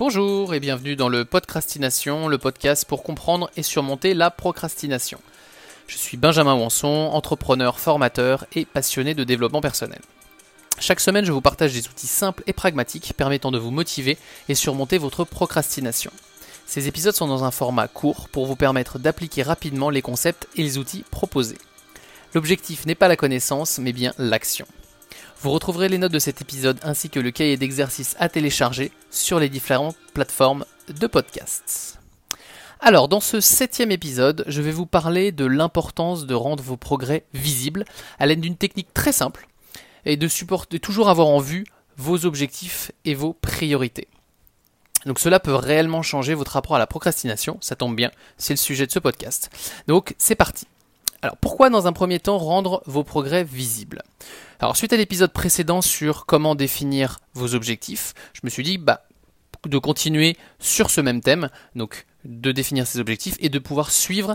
Bonjour et bienvenue dans le Podcrastination, le podcast pour comprendre et surmonter la procrastination. Je suis Benjamin Wanson, entrepreneur, formateur et passionné de développement personnel. Chaque semaine, je vous partage des outils simples et pragmatiques permettant de vous motiver et surmonter votre procrastination. Ces épisodes sont dans un format court pour vous permettre d'appliquer rapidement les concepts et les outils proposés. L'objectif n'est pas la connaissance, mais bien l'action. Vous retrouverez les notes de cet épisode ainsi que le cahier d'exercices à télécharger sur les différentes plateformes de podcasts. Alors, dans ce septième épisode, je vais vous parler de l'importance de rendre vos progrès visibles à l'aide d'une technique très simple et de, toujours avoir en vue vos objectifs et vos priorités. Donc cela peut réellement changer votre rapport à la procrastination, ça tombe bien, c'est le sujet de ce podcast. Donc c'est parti. Alors pourquoi dans un premier temps rendre vos progrès visibles? Alors suite à l'épisode précédent sur comment définir vos objectifs, je me suis dit bah de continuer sur ce même thème, donc de définir ces objectifs et de pouvoir suivre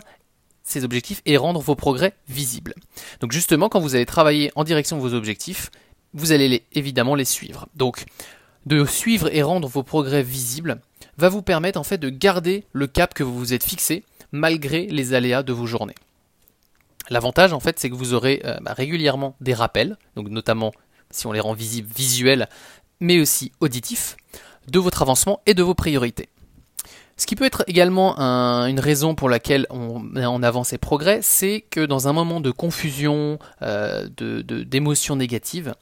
ces objectifs et rendre vos progrès visibles. Donc justement quand vous allez travailler en direction de vos objectifs, vous allez évidemment les suivre. Donc de suivre et rendre vos progrès visibles va vous permettre en fait de garder le cap que vous vous êtes fixé malgré les aléas de vos journées. L'avantage, en fait, c'est que vous aurez euh, bah, régulièrement des rappels, donc notamment si on les rend visibles visuels, mais aussi auditifs, de votre avancement et de vos priorités. Ce qui peut être également une raison pour laquelle on met en avant ces progrès, c'est que dans un moment de confusion, euh, d'émotions négatives,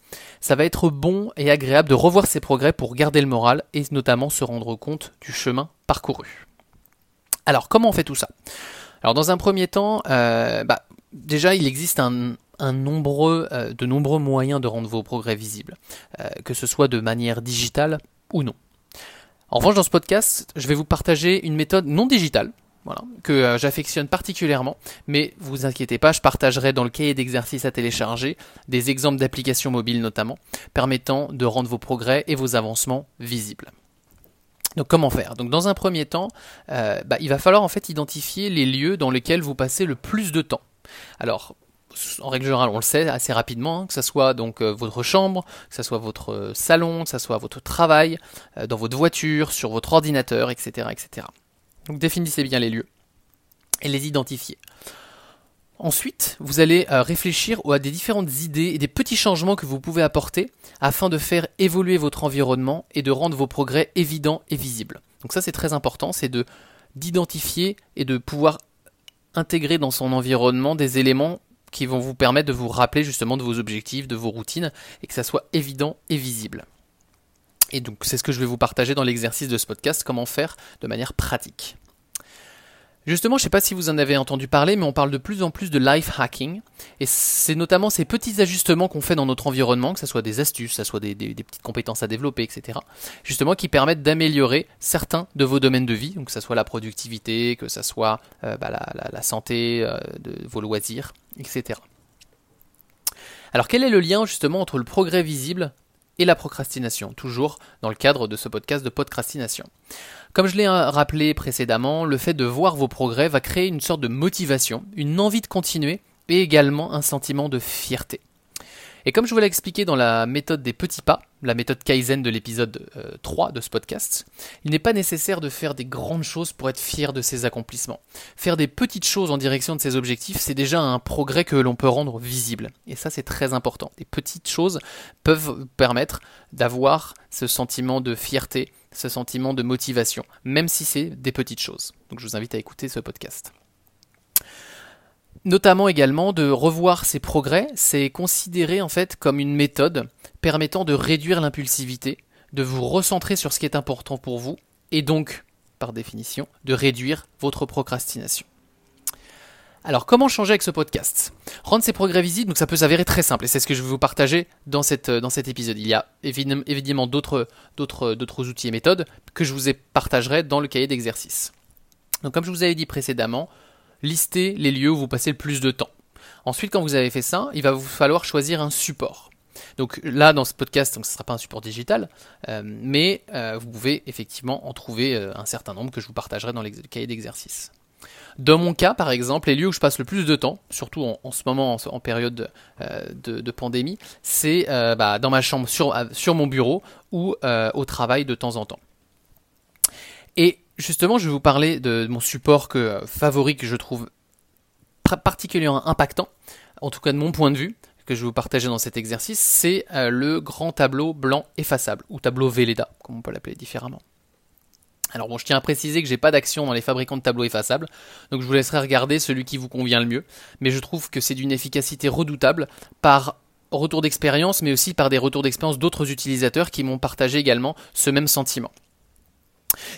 ça va être bon et agréable de revoir ces progrès pour garder le moral et notamment se rendre compte du chemin parcouru. Alors comment on fait tout ça? Alors dans un premier temps, euh, bah, déjà, il existe euh, de nombreux moyens de rendre vos progrès visibles, euh, que ce soit de manière digitale ou non. En revanche, dans ce podcast, je vais vous partager une méthode non digitale, voilà, que euh, j'affectionne particulièrement, mais vous inquiétez pas, je partagerai dans le cahier d'exercices à télécharger des exemples d'applications mobiles notamment, permettant de rendre vos progrès et vos avancements visibles. Donc comment faire? Donc dans un premier temps, bah, il va falloir en fait identifier les lieux dans lesquels vous passez le plus de temps. Alors, en règle générale, on le sait assez rapidement, hein, que ce soit donc euh, votre chambre, que ce soit votre euh, salon, que ce soit votre travail, euh, dans votre voiture, sur votre ordinateur, etc., etc. Donc définissez bien les lieux et les identifiez. Ensuite, vous allez réfléchir à des différentes idées et des petits changements que vous pouvez apporter afin de faire évoluer votre environnement et de rendre vos progrès évidents et visibles. Donc ça c'est très important, c'est de d'identifier et de pouvoir intégrer dans son environnement des éléments qui vont vous permettre de vous rappeler justement de vos objectifs, de vos routines, et que ça soit évident et visible. Et donc c'est ce que je vais vous partager dans l'exercice de ce podcast, comment faire de manière pratique. Justement, je ne sais pas si vous en avez entendu parler, mais on parle de plus en plus de life hacking. Et c'est notamment ces petits ajustements qu'on fait dans notre environnement, que ce soit des astuces, que ce soit des, petites compétences à développer, etc. Justement, qui permettent d'améliorer certains de vos domaines de vie, que ce soit la productivité, que ce soit euh, bah, la, santé, euh, de vos loisirs, etc. Alors quel est le lien justement entre le progrès visible et la procrastination, toujours dans le cadre de ce podcast de podcastination comme je l'ai euh, rappelé précédemment, le fait de voir vos progrès va créer une sorte de motivation, une envie de continuer et également un sentiment de fierté. Et comme je vous l'ai expliqué dans la méthode des petits pas, la méthode Kaizen de l'épisode 3 euh, de ce podcast, il n'est pas nécessaire de faire des grandes choses pour être fier de ses accomplissements. Faire des petites choses en direction de ses objectifs, c'est déjà un progrès que l'on peut rendre visible. Et ça, c'est très important. Des petites choses peuvent permettre d'avoir ce sentiment de fierté, ce sentiment de motivation, même si c'est des petites choses. Donc je vous invite à écouter ce podcast. Notamment également de revoir ses progrès, c'est considéré en fait comme une méthode permettant de réduire l'impulsivité, de vous recentrer sur ce qui est important pour vous, et donc, par définition, de réduire votre procrastination. Alors, comment changer avec ce podcast? Rendre ses progrès visibles, donc ça peut s'avérer très simple, et c'est ce que je vais vous partager dans, dans cet épisode. Il y a évidemment d'autres, d'autres, d'autres outils et méthodes que je vous partagerai dans le cahier d'exercice. Donc, comme je vous avais dit précédemment, listez les lieux où vous passez le plus de temps. Ensuite, quand vous avez fait ça, il va vous falloir choisir un support. Donc là, dans ce podcast, ce ne sera pas un support digital, euh, mais euh, vous pouvez effectivement en trouver euh, un certain nombre que je vous partagerai dans le cahier d'exercice. Dans mon cas, par exemple, les lieux où je passe le plus de temps, surtout en, ce moment, en, période de, pandémie, c'est bah, dans ma chambre, sur, sur mon bureau ou au travail de temps en temps. Et justement, je vais vous parler de mon support que, favori que je trouve particulièrement impactant, en tout cas de mon point de vue, que je vais vous partager dans cet exercice, c'est euh, le grand tableau blanc effaçable, ou tableau Velleda, comme on peut l'appeler différemment. Alors bon, je tiens à préciser que j'ai pas d'action dans les fabricants de tableaux effaçables, donc je vous laisserai regarder celui qui vous convient le mieux, mais je trouve que c'est d'une efficacité redoutable par retour d'expérience, mais aussi par des retours d'expérience d'autres utilisateurs qui m'ont partagé également ce même sentiment.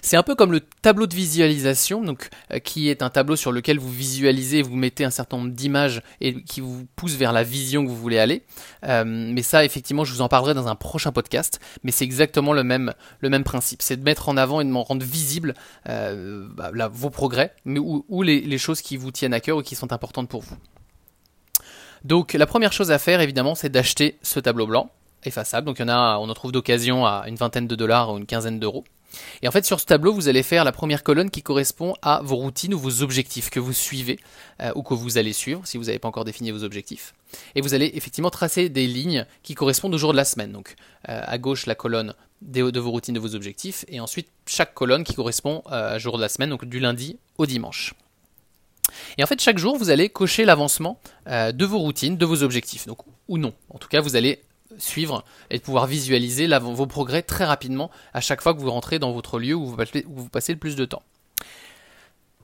C'est un peu comme le tableau de visualisation, euh, qui est un tableau sur lequel vous visualisez, vous mettez un certain nombre d'images et qui vous pousse vers la vision que vous voulez aller. Euh, mais ça, effectivement, je vous en parlerai dans un prochain podcast. Mais c'est exactement le même, le même principe. C'est de mettre en avant et de rendre visible euh, bah, vos progrès, mais ou, les, les choses qui vous tiennent à cœur ou qui sont importantes pour vous. Donc la première chose à faire, évidemment, c'est d'acheter ce tableau blanc effaçable. Donc il y en a, on en trouve d'occasion à une vingtaine de dollars ou une quinzaine d'euros. Et en fait, sur ce tableau, vous allez faire la première colonne qui correspond à vos routines ou vos objectifs que vous suivez euh, ou que vous allez suivre si vous n'avez pas encore défini vos objectifs. Et vous allez effectivement tracer des lignes qui correspondent au jour de la semaine. Donc euh, à gauche, la colonne de vos routines, de vos objectifs, et ensuite chaque colonne qui correspond euh, au jour de la semaine, donc du lundi au dimanche. Et en fait, chaque jour, vous allez cocher l'avancement de vos routines, de vos objectifs, donc ou non. En tout cas, vous allez suivre et de pouvoir visualiser vos progrès très rapidement à chaque fois que vous rentrez dans votre lieu où vous, passez le plus de temps.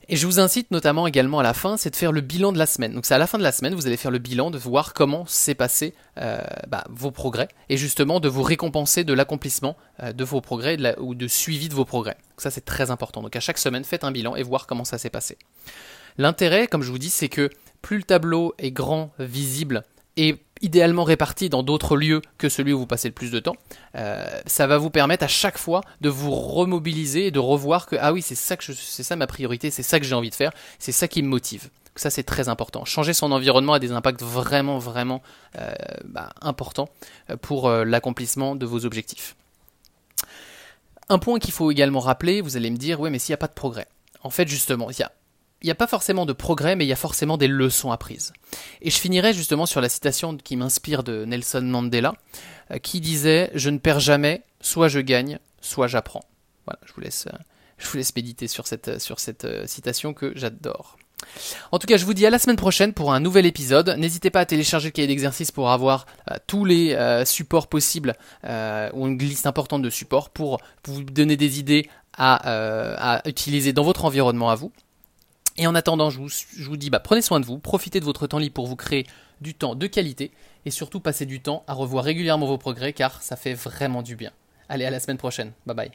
Et je vous incite notamment également à la fin, c'est de faire le bilan de la semaine. Donc c'est à la fin de la semaine, vous allez faire le bilan, de voir comment s'est passé euh, bah, vos progrès, et justement de vous récompenser de l'accomplissement euh, de vos progrès ou de suivi de vos progrès. Donc ça c'est très important. Donc à chaque semaine, faites un bilan et voir comment ça s'est passé. L'intérêt, comme je vous dis, c'est que plus le tableau est grand, visible, et idéalement réparti dans d'autres lieux que celui où vous passez le plus de temps, euh, ça va vous permettre à chaque fois de vous remobiliser et de revoir que ah oui c'est ça que c'est ça ma priorité, c'est ça que j'ai envie de faire, c'est ça qui me motive. Ça c'est très important. Changer son environnement a des impacts vraiment vraiment euh, bah, importants euh, pour l'accomplissement de vos objectifs. Un point qu'il faut également rappeler, vous allez me dire oui mais s'il n'y a pas de progrès. En fait justement, il y a il n'y a pas forcément de progrès, mais il y a forcément des leçons apprises. Et je finirai justement sur la citation qui m'inspire de Nelson Mandela, euh, qui disait Je ne perds jamais, soit je gagne, soit j'apprends. Voilà, je vous laisse, euh, je vous laisse méditer sur cette, euh, sur cette citation que j'adore. En tout cas, je vous dis à la semaine prochaine pour un nouvel épisode. N'hésitez pas à télécharger le cahier d'exercice pour avoir tous les supports possibles ou une liste importante de supports pour vous donner des idées à utiliser dans votre environnement à vous. Et en attendant, je vous, dis, bah, prenez soin de vous, profitez de votre temps libre pour vous créer du temps de qualité et surtout passez du temps à revoir régulièrement vos progrès car ça fait vraiment du bien. Allez, à la semaine prochaine. Bye bye.